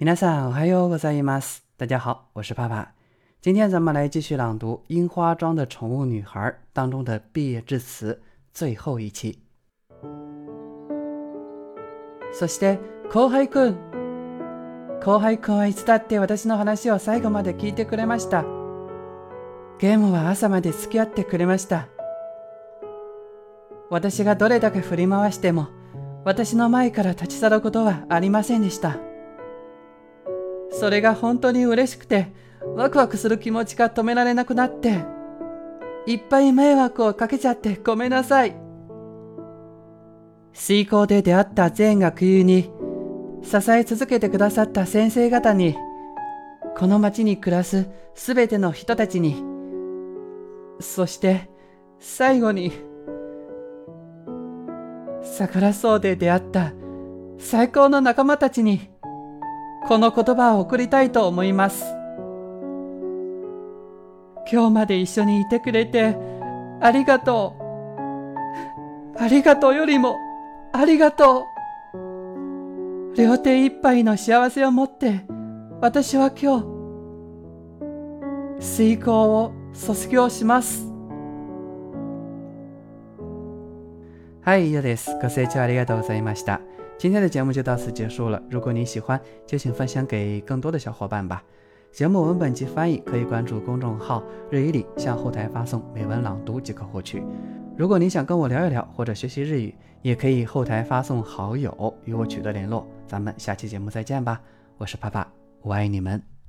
皆さんおはようございます。大家好，我是帕帕。今天咱们来继续朗读《樱花庄的宠物女孩》当中的毕业致辞最後一期。そして後輩くん、後輩くんはいつだって私の話を最後まで聞いてくれました。ゲームは朝まで付き合ってくれました。私がどれだけ振り回しても、私の前から立ち去ることはありませんでした。それが本当に嬉しくて、ワクワクする気持ちが止められなくなって、いっぱい迷惑をかけちゃってごめんなさい。水校で出会った全学友に、支え続けてくださった先生方に、この町に暮らすすべての人たちに、そして最後に、桜荘で出会った最高の仲間たちに、この言葉を送りたいと思います。今日まで一緒にいてくれて、ありがとう。ありがとうよりも、ありがとう。両手いっぱいの幸せを持って、私は今日、水校を卒業します。嗨，以上です。ご清聴ありがとうございました。今天的节目就到此结束了。如果你喜欢，就请分享给更多的小伙伴吧。节目文本及翻译可以关注公众号“日语里”，向后台发送美文朗读即可获取。如果你想跟我聊一聊或者学习日语，也可以后台发送好友与我取得联络。咱们下期节目再见吧，我是帕帕，我爱你们。